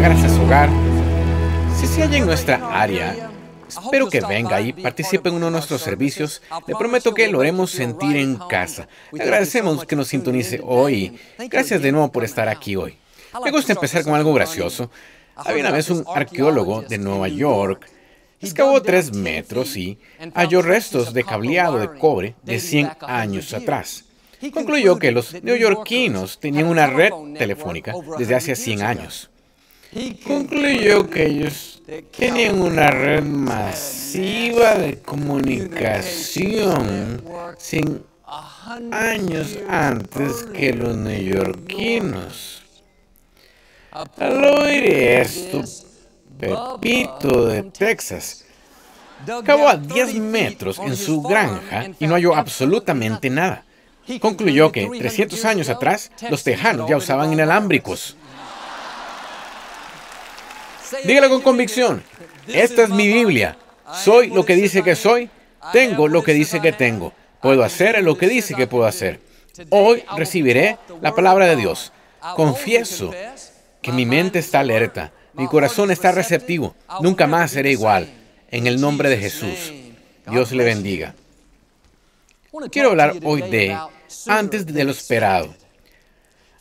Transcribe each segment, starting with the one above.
llegar su hogar. Si se halla en nuestra área, espero que venga y participe en uno de nuestros servicios. Le prometo que lo haremos sentir en casa. Le agradecemos que nos sintonice hoy. Gracias de nuevo por estar aquí hoy. Me gusta empezar con algo gracioso. Había una vez un arqueólogo de Nueva York. Excavó tres metros y halló restos de cableado de cobre de 100 años atrás. Concluyó que los neoyorquinos tenían una red telefónica desde hace 100 años. Concluyó que ellos tenían una red masiva de comunicación 100 años antes que los neoyorquinos. Al oír esto, Pepito de Texas cavó a 10 metros en su granja y no halló absolutamente nada. Concluyó que 300 años atrás los tejanos ya usaban inalámbricos. Dígalo con convicción. Esta es mi Biblia. Soy lo que dice que soy. Tengo lo que dice que tengo. Puedo hacer lo que dice que puedo hacer. Hoy recibiré la palabra de Dios. Confieso que mi mente está alerta. Mi corazón está receptivo. Nunca más seré igual. En el nombre de Jesús. Dios le bendiga. Quiero hablar hoy de antes de lo esperado.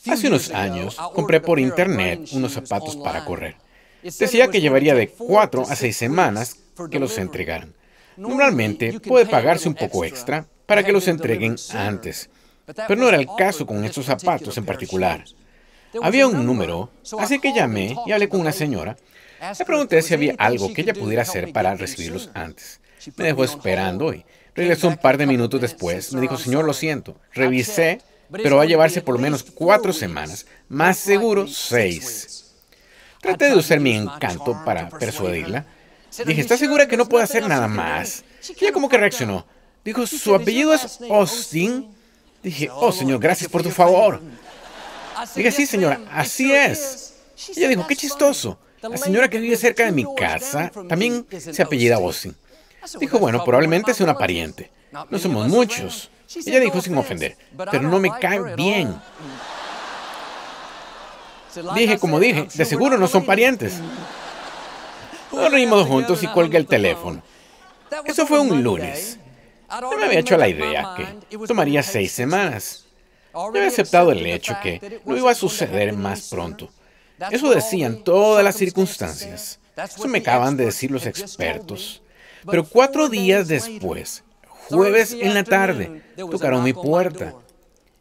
Hace unos años compré por internet unos zapatos para correr. Decía que llevaría de cuatro a seis semanas que los entregaran. Normalmente puede pagarse un poco extra para que los entreguen antes, pero no era el caso con estos zapatos en particular. Había un número, así que llamé y hablé con una señora. Le pregunté si había algo que ella pudiera hacer para recibirlos antes. Me dejó esperando y regresó un par de minutos después. Me dijo, señor, lo siento, revisé, pero va a llevarse por lo menos cuatro semanas, más seguro seis. Traté de usar mi encanto para persuadirla. Dije, ¿está segura que no puede hacer nada más? ella como que reaccionó. Dijo, ¿su apellido es Austin? Dije, oh, señor, gracias por tu favor. Dije, sí, señora, así es. Ella dijo, qué chistoso. La señora que vive cerca de mi casa también se apellida Austin. Dijo, bueno, probablemente sea una pariente. No somos muchos. Ella dijo sin ofender, pero no me cae bien. Dije, como dije, de seguro no son parientes. Nos reímos juntos y colgué el teléfono. Eso fue un lunes. Yo me había hecho la idea que tomaría seis semanas. Yo había aceptado el hecho que no iba a suceder más pronto. Eso decían todas las circunstancias. Eso me acaban de decir los expertos. Pero cuatro días después, jueves en la tarde, tocaron mi puerta.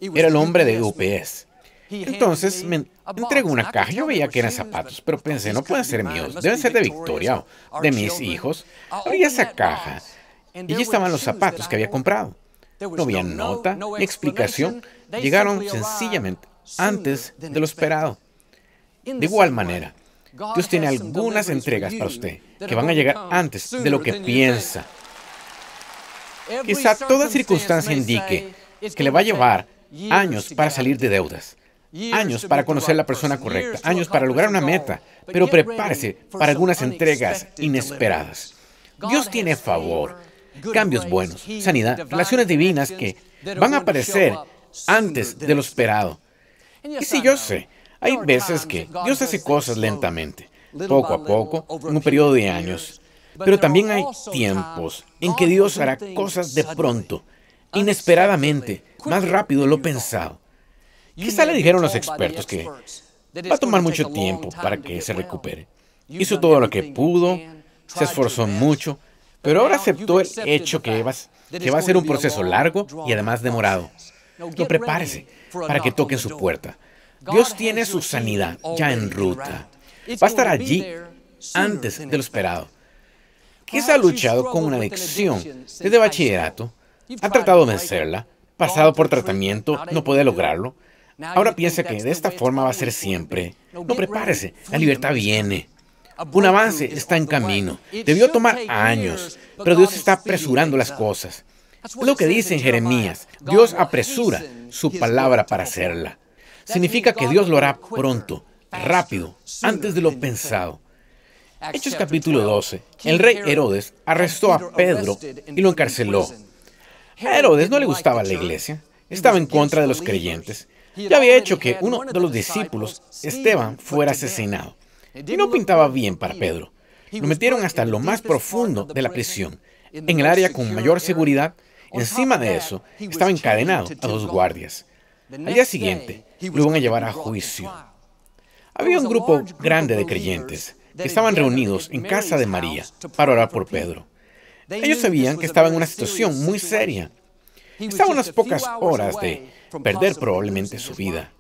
Era el hombre de UPS. Entonces me entregó una caja. Yo veía que eran zapatos, pero pensé, no pueden ser míos, deben ser de Victoria o de mis hijos. Abrí esa caja y allí estaban los zapatos que había comprado. No había nota ni explicación. Llegaron sencillamente antes de lo esperado. De igual manera, Dios tiene algunas entregas para usted que van a llegar antes de lo que piensa. Quizá toda circunstancia indique que le va a llevar años para salir de deudas, años para conocer la persona correcta, años para lograr una meta, pero prepárese para algunas entregas inesperadas. Dios tiene favor, cambios buenos, sanidad, relaciones divinas que van a aparecer antes de lo esperado. Y si yo sé, hay veces que Dios hace cosas lentamente, poco a poco, en un periodo de años. Pero también hay tiempos en que Dios hará cosas de pronto, inesperadamente, más rápido de lo pensado. Quizá le dijeron los expertos que va a tomar mucho tiempo para que se recupere. Hizo todo lo que pudo, se esforzó mucho, pero ahora aceptó el hecho que va, que va a ser un proceso largo y además demorado. No prepárese para que toquen su puerta. Dios tiene su sanidad ya en ruta. Va a estar allí antes de lo esperado. Quizá ha luchado con una adicción desde bachillerato, ha tratado de vencerla, pasado por tratamiento, no puede lograrlo. Ahora piensa que de esta forma va a ser siempre. No prepárese, la libertad viene. Un avance está en camino. Debió tomar años, pero Dios está apresurando las cosas. Es lo que dice en Jeremías. Dios apresura su palabra para hacerla significa que Dios lo hará pronto, rápido, antes de lo pensado. Hechos capítulo 12. El rey Herodes arrestó a Pedro y lo encarceló. A Herodes no le gustaba la iglesia, estaba en contra de los creyentes y había hecho que uno de los discípulos, Esteban, fuera asesinado. Y no pintaba bien para Pedro. Lo metieron hasta lo más profundo de la prisión, en el área con mayor seguridad. Encima de eso, estaba encadenado a dos guardias. Al día siguiente, lo iban a llevar a juicio. Había un grupo grande de creyentes que estaban reunidos en casa de María para orar por Pedro. Ellos sabían que estaba en una situación muy seria. Estaba a unas pocas horas de perder probablemente su vida.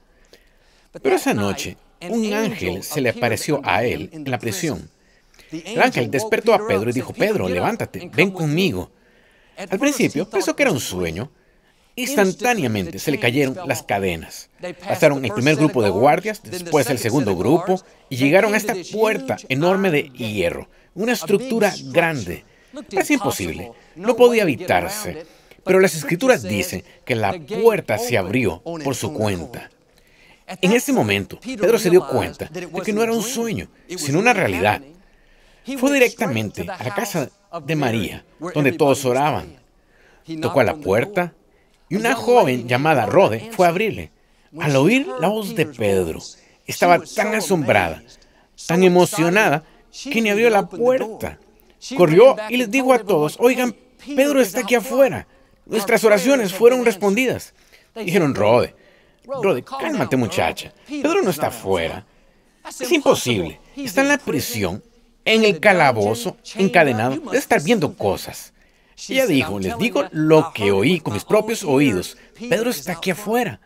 Pero esa noche, un ángel se le apareció a él en la prisión. El ángel despertó a Pedro y dijo, Pedro, levántate, ven conmigo. Al principio pensó que era un sueño. Instantáneamente se le cayeron las cadenas. Pasaron el primer grupo de guardias, después el segundo grupo, y llegaron a esta puerta enorme de hierro, una estructura grande. Parece imposible, no podía evitarse. Pero las escrituras dicen que la puerta se abrió por su cuenta. En ese momento, Pedro se dio cuenta de que no era un sueño, sino una realidad. Fue directamente a la casa de María, donde todos oraban. Tocó a la puerta y una joven llamada Rode fue a abrirle. Al oír la voz de Pedro, estaba tan asombrada, tan emocionada, que ni abrió la puerta. Corrió y les dijo a todos, oigan, Pedro está aquí afuera. Nuestras oraciones fueron respondidas. Dijeron, Rode, Rode, cálmate muchacha. Pedro no está afuera. Es imposible. Está en la prisión, en el calabozo, encadenado. Debe estar viendo cosas. Ella dijo, les digo lo que oí con mis propios oídos. Pedro está aquí afuera.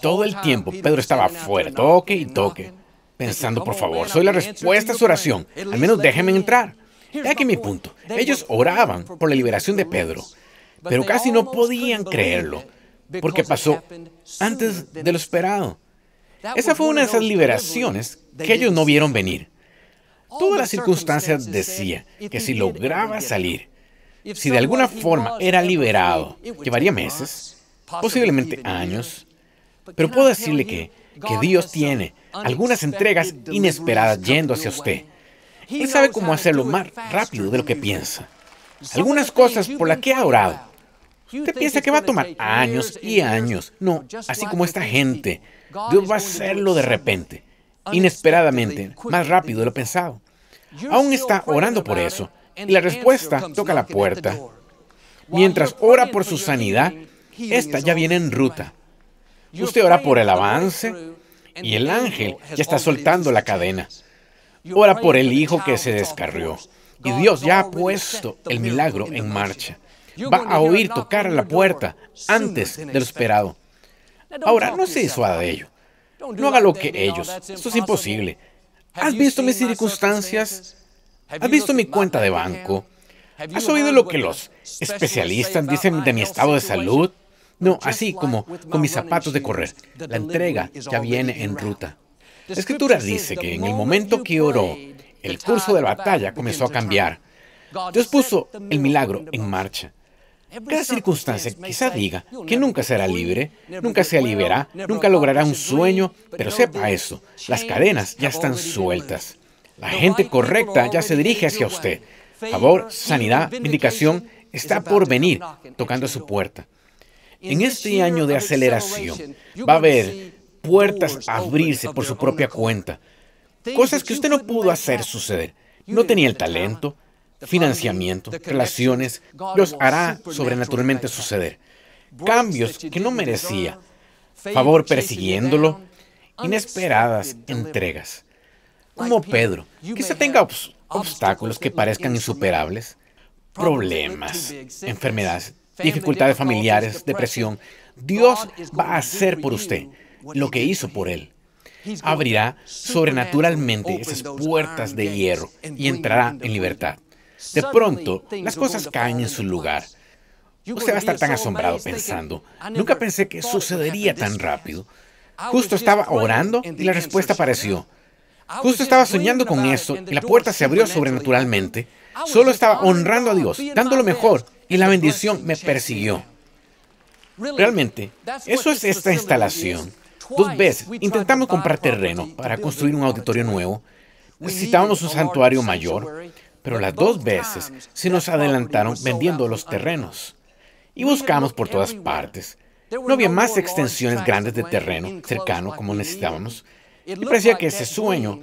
Todo el tiempo Pedro estaba afuera, toque y toque, pensando, por favor, soy la respuesta a su oración. Al menos déjenme entrar. He aquí mi punto. Ellos oraban por la liberación de Pedro, pero casi no podían creerlo, porque pasó antes de lo esperado. Esa fue una de esas liberaciones que ellos no vieron venir. Todas las circunstancias decía que si lograba salir, si de alguna forma era liberado, llevaría meses, posiblemente años, pero puedo decirle que, que Dios tiene algunas entregas inesperadas yendo hacia usted. Él sabe cómo hacerlo más rápido de lo que piensa. Algunas cosas por las que ha orado. Usted piensa que va a tomar años y años. No, así como esta gente. Dios va a hacerlo de repente, inesperadamente, más rápido de lo pensado. Aún está orando por eso. Y la respuesta toca la puerta. Mientras ora por su sanidad, esta ya viene en ruta. Usted ora por el avance y el ángel ya está soltando la cadena. Ora por el hijo que se descarrió. Y Dios ya ha puesto el milagro en marcha. Va a oír tocar a la puerta antes de lo esperado. Ahora, no se disuada de ello. No haga lo que ellos. Esto es imposible. ¿Has visto mis circunstancias? ¿Has visto mi cuenta de banco? ¿Has oído lo que los especialistas dicen de mi estado de salud? No, así como con mis zapatos de correr. La entrega ya viene en ruta. La escritura dice que en el momento que oró, el curso de la batalla comenzó a cambiar. Dios puso el milagro en marcha. Cada circunstancia quizá diga que nunca será libre, nunca se liberará, nunca logrará un sueño, pero sepa eso, las cadenas ya están sueltas. La gente correcta ya se dirige hacia usted. Favor, sanidad, vindicación está por venir tocando a su puerta. En este año de aceleración va a haber puertas a abrirse por su propia cuenta. Cosas que usted no pudo hacer suceder. No tenía el talento, financiamiento, relaciones. Los hará sobrenaturalmente suceder. Cambios que no merecía. Favor persiguiéndolo. Inesperadas entregas como Pedro, quizá tenga obstáculos que parezcan insuperables, problemas, enfermedades, dificultades familiares, depresión. Dios va a hacer por usted lo que hizo por él. Abrirá sobrenaturalmente esas puertas de hierro y entrará en libertad. De pronto, las cosas caen en su lugar. Usted va a estar tan asombrado pensando, nunca pensé que sucedería tan rápido. Justo estaba orando y la respuesta apareció. Justo estaba soñando con eso y la puerta se abrió sobrenaturalmente. Solo estaba honrando a Dios, dando lo mejor y la bendición me persiguió. Realmente, eso es esta instalación. Dos veces intentamos comprar terreno para construir un auditorio nuevo. Necesitábamos un santuario mayor, pero las dos veces se nos adelantaron vendiendo los terrenos. Y buscamos por todas partes. No había más extensiones grandes de terreno cercano como necesitábamos. Y parecía que ese sueño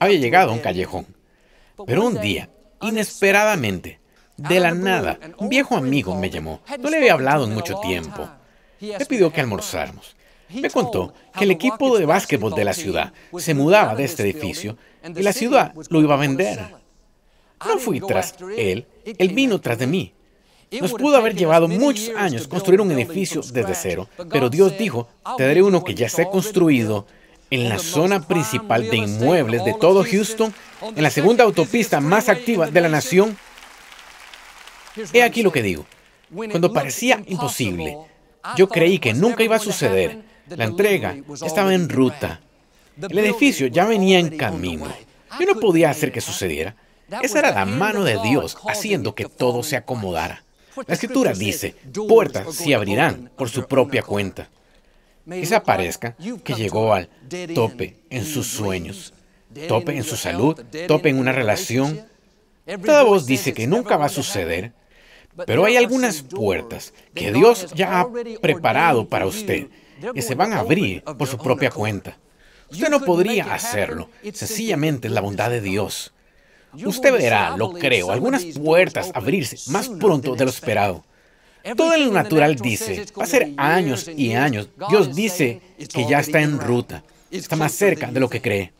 había llegado a un callejón. Pero un día, inesperadamente, de la nada, un viejo amigo me llamó. No le había hablado en mucho tiempo. Me pidió que almorzáramos. Me contó que el equipo de básquetbol de la ciudad se mudaba de este edificio y la ciudad lo iba a vender. No fui tras él, él vino tras de mí. Nos pudo haber llevado muchos años construir un edificio desde cero, pero Dios dijo, te daré uno que ya esté construido en la zona principal de inmuebles de todo Houston, en la segunda autopista más activa de la nación. He aquí lo que digo. Cuando parecía imposible, yo creí que nunca iba a suceder. La entrega estaba en ruta. El edificio ya venía en camino. Yo no podía hacer que sucediera. Esa era la mano de Dios haciendo que todo se acomodara. La escritura dice, puertas se abrirán por su propia cuenta. Quizá parezca que llegó al tope en sus sueños, tope en su salud, tope en una relación. Toda voz dice que nunca va a suceder, pero hay algunas puertas que Dios ya ha preparado para usted, que se van a abrir por su propia cuenta. Usted no podría hacerlo, sencillamente es la bondad de Dios. Usted verá, lo creo, algunas puertas abrirse más pronto de lo esperado. Todo lo natural dice, va a ser años y años. Dios dice que ya está en ruta, está más cerca de lo que cree.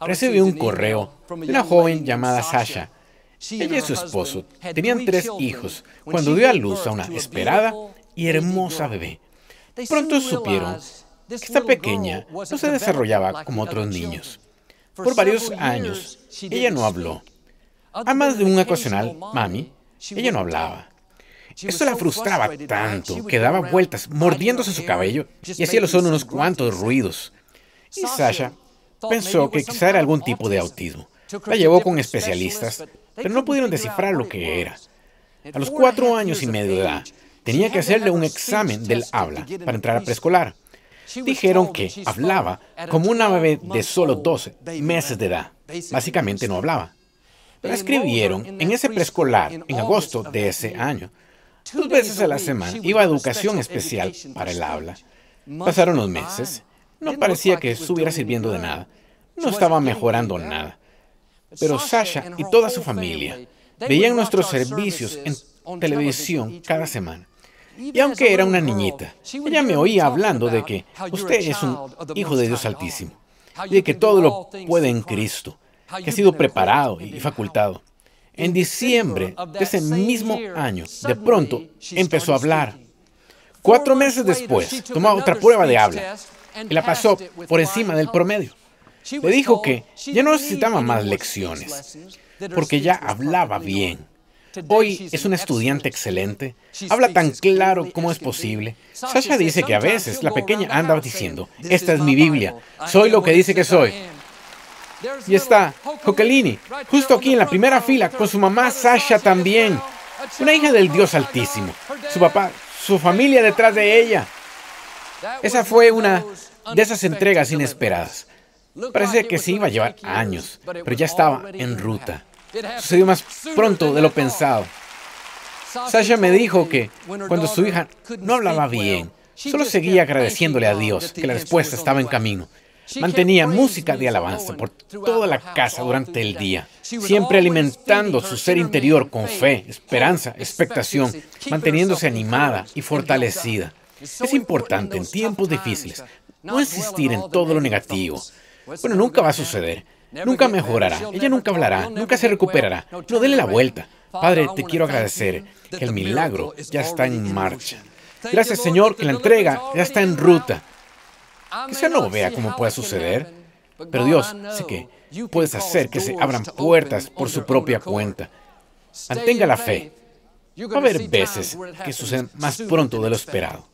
Recibí un correo de una joven llamada Sasha. Ella y su esposo tenían tres hijos cuando dio a luz a una esperada y hermosa bebé. Pronto supieron que esta pequeña no se desarrollaba como otros niños. Por varios años, ella no habló. Además de un ocasional, mami, ella no hablaba. Esto la frustraba tanto que daba vueltas mordiéndose su cabello y hacía son unos cuantos ruidos. Y Sasha pensó que quizá era algún tipo de autismo. La llevó con especialistas, pero no pudieron descifrar lo que era. A los cuatro años y medio de edad, tenía que hacerle un examen del habla para entrar a preescolar. Dijeron que hablaba como una bebé de solo 12 meses de edad. Básicamente no hablaba. La escribieron en ese preescolar en agosto de ese año. Dos veces a la semana iba a educación especial para el habla. Pasaron los meses. No parecía que estuviera sirviendo de nada. No estaba mejorando nada. Pero Sasha y toda su familia veían nuestros servicios en televisión cada semana. Y aunque era una niñita, ella me oía hablando de que usted es un hijo de Dios Altísimo, y de que todo lo puede en Cristo, que ha sido preparado y facultado. En diciembre de ese mismo año, de pronto empezó a hablar. Cuatro meses después, tomó otra prueba de habla y la pasó por encima del promedio. Le dijo que ya no necesitaba más lecciones, porque ya hablaba bien Hoy es un estudiante excelente. Habla tan claro como es posible. Sasha dice que a veces la pequeña anda diciendo, esta es mi Biblia, soy lo que dice que soy. Y está Coquelini, justo aquí en la primera fila, con su mamá Sasha también. Una hija del Dios Altísimo. Su papá, su familia detrás de ella. Esa fue una de esas entregas inesperadas. Parece que sí iba a llevar años, pero ya estaba en ruta. Sucedió más pronto de lo pensado. Sasha me dijo que cuando su hija no hablaba bien, solo seguía agradeciéndole a Dios que la respuesta estaba en camino. Mantenía música de alabanza por toda la casa durante el día, siempre alimentando su ser interior con fe, esperanza, expectación, manteniéndose animada y fortalecida. Es importante en tiempos difíciles no insistir en todo lo negativo. Bueno, nunca va a suceder. Nunca mejorará, ella nunca hablará, nunca se recuperará. No, dele la vuelta. Padre, te quiero agradecer que el milagro ya está en marcha. Gracias, Señor, que la entrega ya está en ruta. Quizá no vea cómo pueda suceder, pero Dios, sé que puedes hacer que se abran puertas por su propia cuenta. Mantenga la fe. Va a haber veces que suceden más pronto de lo esperado.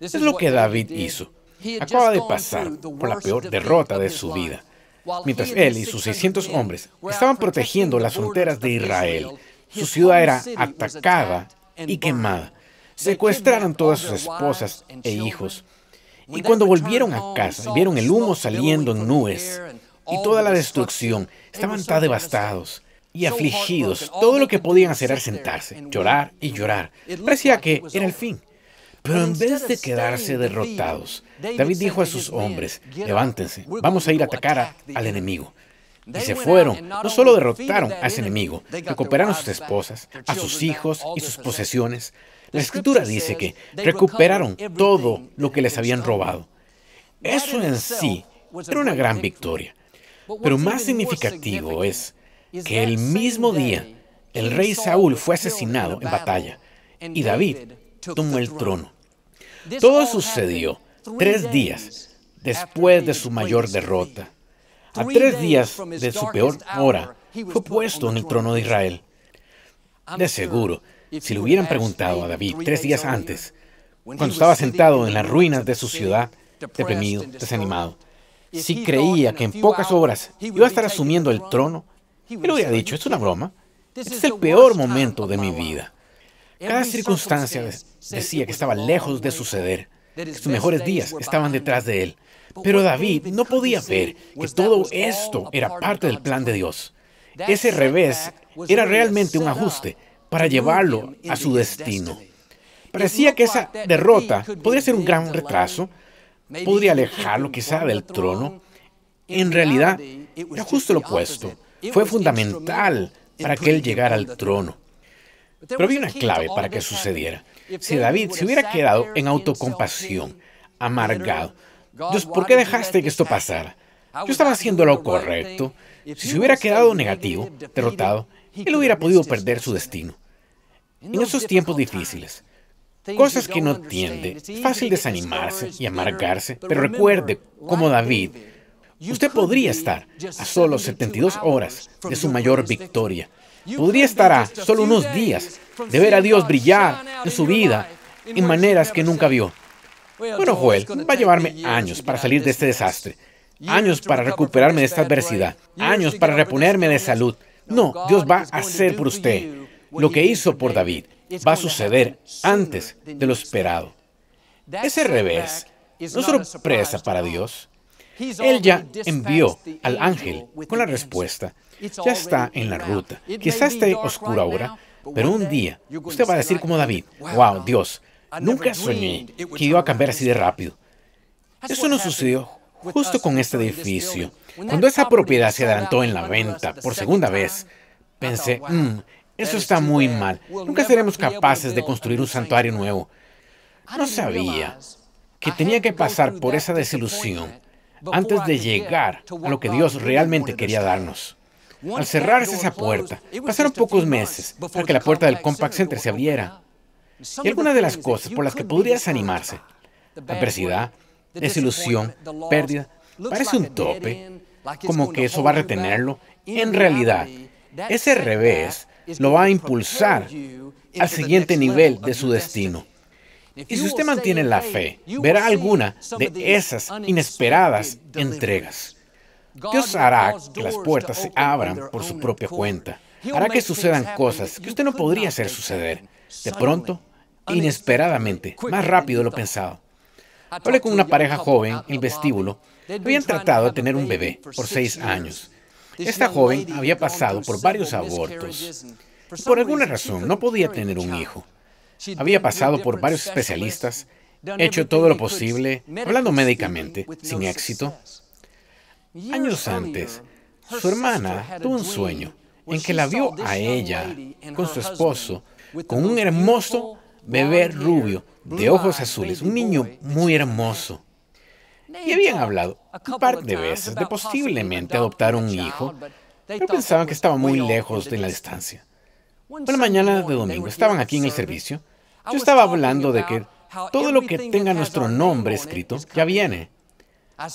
Es lo que David hizo. Acaba de pasar por la peor derrota de su vida. Mientras él y sus 600 hombres estaban protegiendo las fronteras de Israel, su ciudad era atacada y quemada. Secuestraron todas sus esposas e hijos. Y cuando volvieron a casa, vieron el humo saliendo en nubes y toda la destrucción, estaban tan devastados y afligidos. Todo lo que podían hacer era sentarse, llorar y llorar. Parecía que era el fin. Pero en vez de quedarse derrotados, David dijo a sus hombres, levántense, vamos a ir a atacar al enemigo. Y se fueron. No solo derrotaron a ese enemigo, recuperaron a sus esposas, a sus hijos y sus posesiones. La escritura dice que recuperaron todo lo que les habían robado. Eso en sí era una gran victoria. Pero más significativo es que el mismo día el rey Saúl fue asesinado en batalla y David tomó el trono. Todo sucedió tres días después de su mayor derrota. A tres días de su peor hora, fue puesto en el trono de Israel. De seguro, si le hubieran preguntado a David tres días antes, cuando estaba sentado en las ruinas de su ciudad, deprimido, desanimado, si creía que en pocas horas iba a estar asumiendo el trono, él hubiera dicho, es una broma, este es el peor momento de mi vida. Cada circunstancia decía que estaba lejos de suceder, que sus mejores días estaban detrás de él. Pero David no podía ver que todo esto era parte del plan de Dios. Ese revés era realmente un ajuste para llevarlo a su destino. Parecía que esa derrota podría ser un gran retraso, podría alejarlo quizá del trono. En realidad, era justo lo opuesto. Fue fundamental para que él llegara al trono. Pero había una clave para que sucediera. Si David se hubiera quedado en autocompasión, amargado, Dios, ¿por qué dejaste que esto pasara? Yo estaba haciendo lo correcto. Si se hubiera quedado negativo, derrotado, él hubiera podido perder su destino. En esos tiempos difíciles, cosas que no entiende, es fácil desanimarse y amargarse, pero recuerde, como David, usted podría estar a solo 72 horas de su mayor victoria. Podría estar a solo unos días de ver a Dios brillar en su vida en maneras que nunca vio. Bueno, Joel, va a llevarme años para salir de este desastre, años para recuperarme de esta adversidad, años para reponerme de salud. No, Dios va a hacer por usted lo que hizo por David. Va a suceder antes de lo esperado. Ese revés no es sorpresa para Dios. Él ya envió al ángel con la respuesta. Ya está en la ruta. Quizás esté oscuro ahora, pero un día usted va a decir como David, wow, Dios, nunca soñé que iba a cambiar así de rápido. Eso no sucedió justo con este edificio. Cuando esa propiedad se adelantó en la venta por segunda vez, pensé, mm, eso está muy mal. Nunca seremos capaces de construir un santuario nuevo. No sabía que tenía que pasar por esa desilusión antes de llegar a lo que Dios realmente quería darnos. Al cerrarse esa puerta, pasaron pocos meses para que la puerta del Compact Center se abriera. Y algunas de las cosas por las que podrías animarse, adversidad, desilusión, pérdida, parece un tope, como que eso va a retenerlo. En realidad, ese revés lo va a impulsar al siguiente nivel de su destino. Y si usted mantiene la fe, verá alguna de esas inesperadas entregas. Dios hará que las puertas se abran por su propia cuenta. Hará que sucedan cosas que usted no podría hacer suceder. De pronto, inesperadamente, más rápido de lo pensado. Hablé con una pareja joven en el vestíbulo. Habían tratado de tener un bebé por seis años. Esta joven había pasado por varios abortos. por alguna razón no podía tener un hijo. Había pasado por varios especialistas, hecho todo lo posible, hablando médicamente, sin éxito. Años antes, su hermana tuvo un sueño en que la vio a ella con su esposo, con un hermoso bebé rubio de ojos azules, un niño muy hermoso. Y habían hablado un par de veces de posiblemente adoptar un hijo, pero pensaban que estaba muy lejos de la distancia. Una mañana de domingo estaban aquí en el servicio. Yo estaba hablando de que todo lo que tenga nuestro nombre escrito ya viene.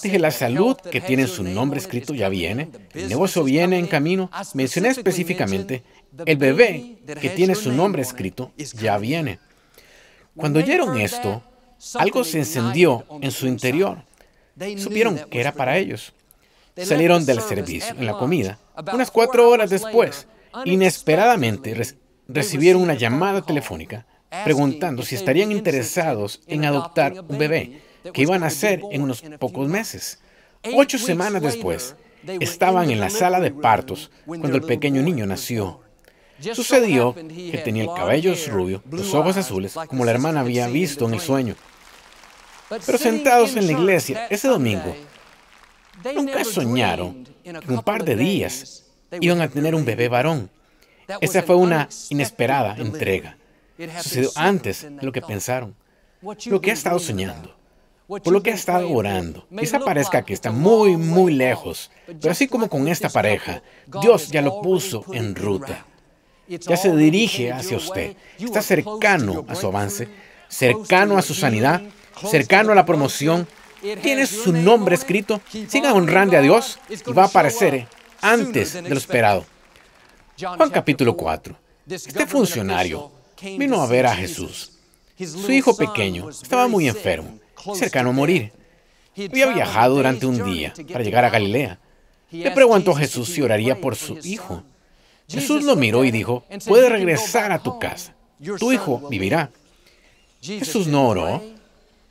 Dije, la salud que tiene su nombre escrito ya viene, el negocio viene en camino. Mencioné específicamente, el bebé que tiene su nombre escrito ya viene. Cuando oyeron esto, algo se encendió en su interior. Supieron que era para ellos. Salieron del servicio, en la comida. Unas cuatro horas después, inesperadamente recibieron una llamada telefónica preguntando si estarían interesados en adoptar un bebé que iban a nacer en unos pocos meses. Ocho semanas después, estaban en la sala de partos cuando el pequeño niño nació. Sucedió que tenía el cabello rubio, los ojos azules, como la hermana había visto en el sueño. Pero sentados en la iglesia ese domingo, Nunca soñaron que en un par de días iban a tener un bebé varón. Esa fue una inesperada entrega. Sucedió antes de lo que pensaron. Lo que ha estado soñando, por lo que ha estado orando. Quizá parezca que está muy, muy lejos, pero así como con esta pareja, Dios ya lo puso en ruta. Ya se dirige hacia usted. Está cercano a su avance, cercano a su sanidad, cercano a la promoción. Tiene su nombre escrito. Siga honrando a Dios y va a aparecer antes de lo esperado. Juan capítulo 4. Este funcionario vino a ver a Jesús. Su hijo pequeño estaba muy enfermo, cercano a morir. Había viajado durante un día para llegar a Galilea. Le preguntó a Jesús si oraría por su hijo. Jesús lo miró y dijo, puedes regresar a tu casa. Tu hijo vivirá. Jesús no oró,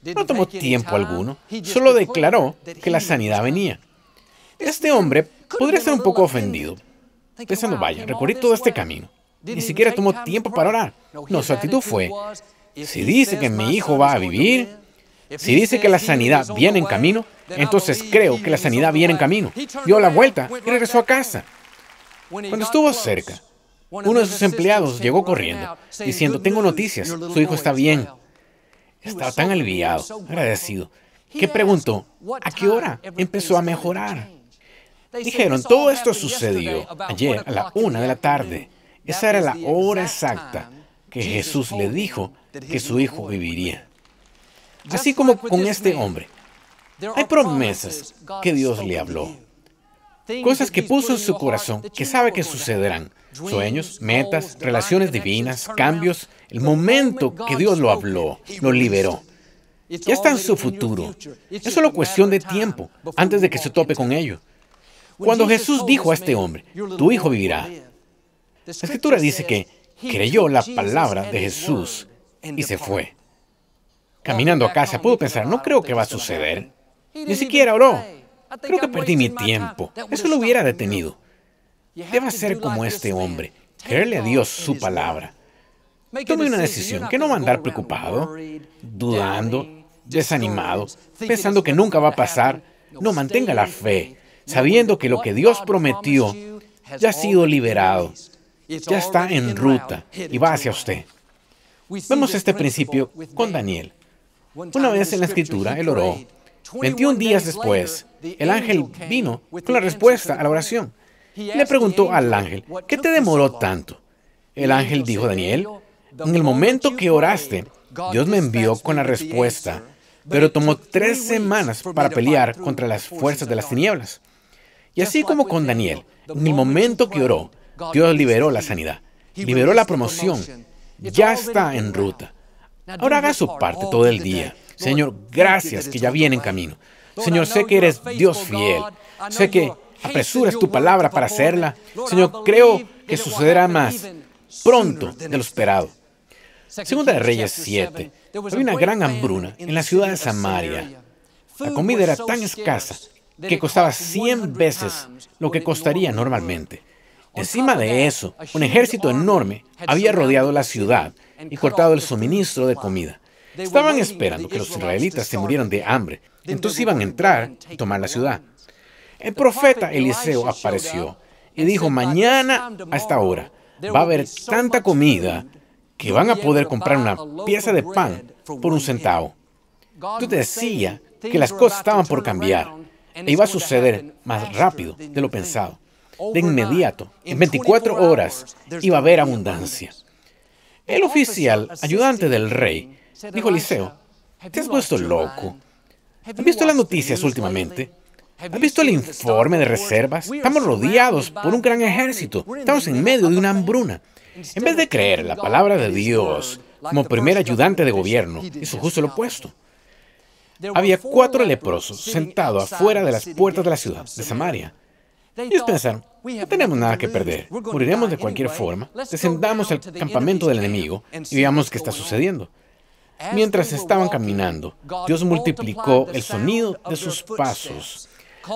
no tomó tiempo alguno, solo declaró que la sanidad venía. Este hombre podría ser un poco ofendido, pensando, vaya, recorrí todo este camino. Ni siquiera tomó tiempo para orar. No, su actitud fue, si dice que mi hijo va a vivir, si dice que la sanidad viene en camino, entonces creo que la sanidad viene en camino. Dio la vuelta y regresó a casa. Cuando estuvo cerca, uno de sus empleados llegó corriendo, diciendo, tengo noticias, su hijo está bien. Estaba tan aliviado, agradecido, que preguntó, ¿a qué hora empezó a mejorar? Dijeron, todo esto sucedió ayer a la una de la tarde. Esa era la hora exacta que Jesús le dijo que su hijo viviría. Así como con este hombre, hay promesas que Dios le habló. Cosas que puso en su corazón que sabe que sucederán. Sueños, metas, relaciones divinas, cambios. El momento que Dios lo habló, lo liberó. Ya está en su futuro. Es solo cuestión de tiempo antes de que se tope con ello. Cuando Jesús dijo a este hombre, tu hijo vivirá, la escritura dice que creyó la palabra de Jesús y se fue. Caminando a casa pudo pensar, no creo que va a suceder. Ni siquiera oró. Creo que perdí mi tiempo. Eso lo hubiera detenido. Debe ser como este hombre, creerle a Dios su palabra. Tome una decisión, que no va a andar preocupado, dudando, desanimado, pensando que nunca va a pasar. No, mantenga la fe, sabiendo que lo que Dios prometió ya ha sido liberado, ya está en ruta y va hacia usted. Vemos este principio con Daniel. Una vez en la escritura, él oró. 21 días después, el ángel vino con la respuesta a la oración. Le preguntó al ángel, ¿qué te demoró tanto? El ángel dijo, Daniel, en el momento que oraste, Dios me envió con la respuesta, pero tomó tres semanas para pelear contra las fuerzas de las tinieblas. Y así como con Daniel, en el momento que oró, Dios liberó la sanidad, liberó la promoción, ya está en ruta. Ahora haga su parte todo el día. Señor, gracias que ya viene en camino. Señor, sé que eres Dios fiel. Sé que apresuras tu palabra para hacerla. Señor, creo que sucederá más pronto de lo esperado. Segunda de Reyes 7. Había una gran hambruna en la ciudad de Samaria. La comida era tan escasa que costaba 100 veces lo que costaría normalmente. Encima de eso, un ejército enorme había rodeado la ciudad y cortado el suministro de comida. Estaban esperando que los israelitas se murieran de hambre, entonces iban a entrar y tomar la ciudad. El profeta Eliseo apareció y dijo, mañana a esta hora va a haber tanta comida que van a poder comprar una pieza de pan por un centavo. Tú decía que las cosas estaban por cambiar e iba a suceder más rápido de lo pensado. De inmediato, en 24 horas, iba a haber abundancia. El oficial, ayudante del rey, dijo a Eliseo, ¿te has puesto loco? ¿Has visto las noticias últimamente? ¿Has visto el informe de reservas? Estamos rodeados por un gran ejército. Estamos en medio de una hambruna. En vez de creer la palabra de Dios como primer ayudante de gobierno, hizo justo lo opuesto. Había cuatro leprosos sentados afuera de las puertas de la ciudad de Samaria. Ellos pensaron, no tenemos nada que perder, moriremos de cualquier forma, descendamos al campamento del enemigo y veamos qué está sucediendo. Mientras estaban caminando, Dios multiplicó el sonido de sus pasos,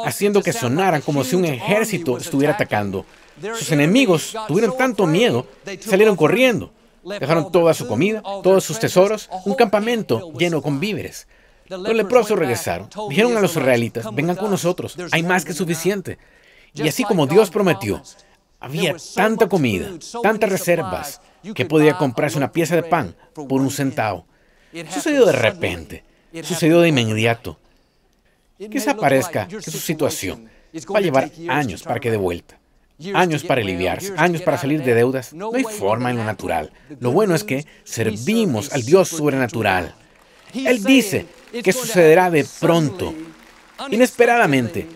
haciendo que sonaran como si un ejército estuviera atacando. Sus enemigos tuvieron tanto miedo, salieron corriendo. Dejaron toda su comida, todos sus tesoros, un campamento lleno con víveres. Los leprosos regresaron. Dijeron a los israelitas, vengan con nosotros, hay más que suficiente. Y así como Dios prometió, había tanta comida, tantas reservas, que podía comprarse una pieza de pan por un centavo. Sucedió de repente, sucedió de inmediato. Quizá parezca que su situación va a llevar años para que de vuelta. Años para aliviarse, años para salir de deudas. No hay forma en lo natural. Lo bueno es que servimos al Dios sobrenatural. Él dice que sucederá de pronto, inesperadamente,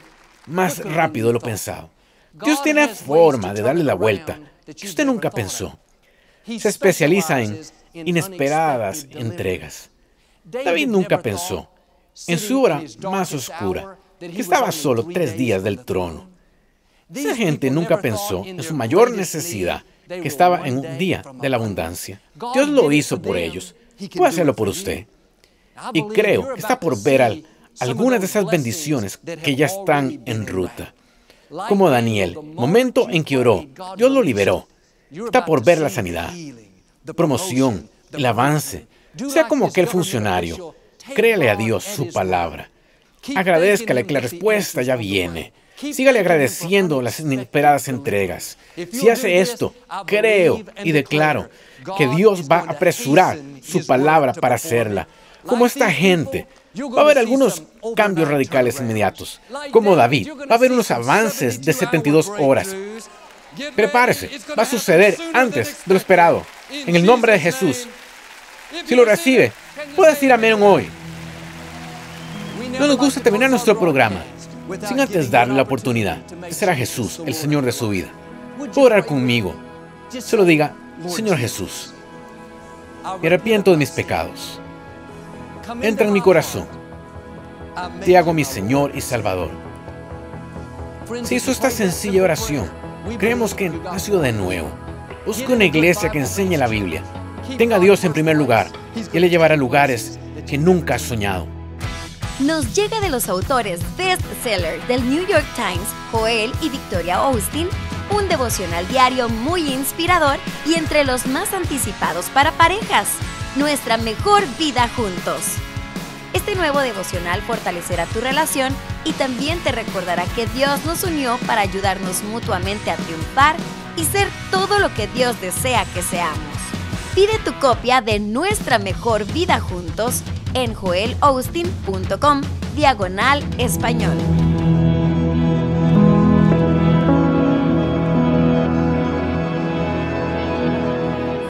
más rápido de lo pensado. Dios tiene forma de darle la vuelta que usted nunca pensó. Se especializa en inesperadas entregas. David nunca pensó, en su hora más oscura, que estaba solo tres días del trono. Esa gente nunca pensó en su mayor necesidad, que estaba en un día de la abundancia. Dios lo hizo por ellos. Puede hacerlo por usted. Y creo que está por ver algunas de esas bendiciones que ya están en ruta. Como Daniel, momento en que oró, Dios lo liberó. Está por ver la sanidad, promoción, el avance. Sea como aquel funcionario, créale a Dios su palabra. Agradezcale que la respuesta ya viene. Sígale agradeciendo las inesperadas entregas. Si hace esto, creo y declaro que Dios va a apresurar su palabra para hacerla. Como esta gente, va a haber algunos cambios radicales inmediatos. Como David, va a haber unos avances de 72 horas. Prepárese, va a suceder antes de lo esperado. En el nombre de Jesús. Si lo recibe, puede decir amén hoy. No nos gusta terminar nuestro programa sin antes darle la oportunidad de ser a Jesús, el Señor de su vida. Puede orar conmigo. Se lo diga, Señor Jesús, me arrepiento de mis pecados. Entra en mi corazón. Te hago mi Señor y Salvador. Si hizo esta sencilla oración, creemos que nació de nuevo. Busque una iglesia que enseñe la Biblia. Tenga a Dios en primer lugar y le llevará a lugares que nunca has soñado nos llega de los autores bestseller del New York Times, Joel y Victoria Austin, un devocional diario muy inspirador y entre los más anticipados para parejas, nuestra mejor vida juntos. Este nuevo devocional fortalecerá tu relación y también te recordará que Dios nos unió para ayudarnos mutuamente a triunfar y ser todo lo que Dios desea que seamos. Pide tu copia de Nuestra Mejor Vida Juntos en joelaustin.com diagonal español.